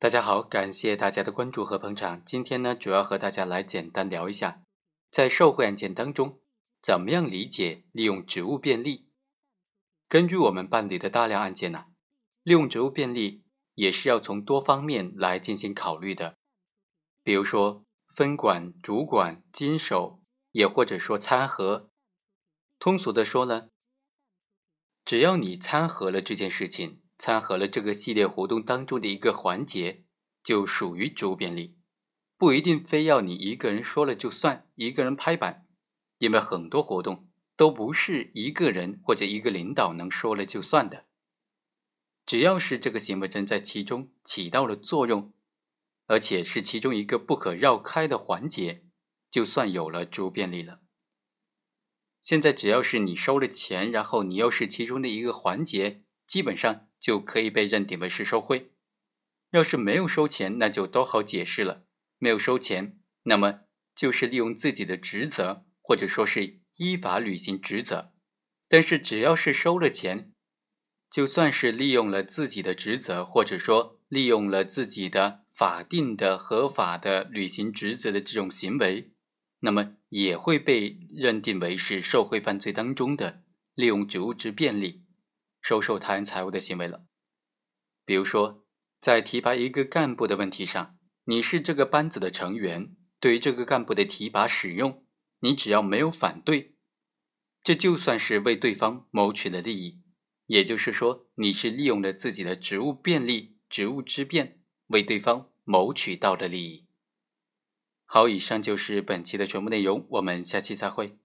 大家好，感谢大家的关注和捧场。今天呢，主要和大家来简单聊一下，在受贿案件当中，怎么样理解利用职务便利。根据我们办理的大量案件呢，利用职务便利也是要从多方面来进行考虑的。比如说分管、主管、经手，也或者说参合。通俗的说呢，只要你参合了这件事情。参合了这个系列活动当中的一个环节，就属于职务便利，不一定非要你一个人说了就算，一个人拍板，因为很多活动都不是一个人或者一个领导能说了就算的。只要是这个行为人在其中起到了作用，而且是其中一个不可绕开的环节，就算有了职务便利了。现在只要是你收了钱，然后你又是其中的一个环节，基本上。就可以被认定为是受贿。要是没有收钱，那就都好解释了。没有收钱，那么就是利用自己的职责，或者说是依法履行职责。但是只要是收了钱，就算是利用了自己的职责，或者说利用了自己的法定的合法的履行职责的这种行为，那么也会被认定为是受贿犯罪当中的利用职务之便利。收受他人财物的行为了。比如说，在提拔一个干部的问题上，你是这个班子的成员，对于这个干部的提拔使用，你只要没有反对，这就算是为对方谋取了利益。也就是说，你是利用了自己的职务便利、职务之便，为对方谋取到的利益。好，以上就是本期的全部内容，我们下期再会。